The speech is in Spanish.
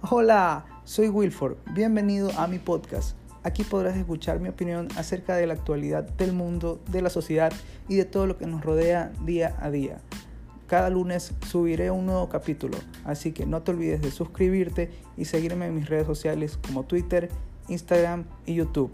Hola, soy Wilford. Bienvenido a mi podcast. Aquí podrás escuchar mi opinión acerca de la actualidad del mundo, de la sociedad y de todo lo que nos rodea día a día. Cada lunes subiré un nuevo capítulo, así que no te olvides de suscribirte y seguirme en mis redes sociales como Twitter, Instagram y YouTube.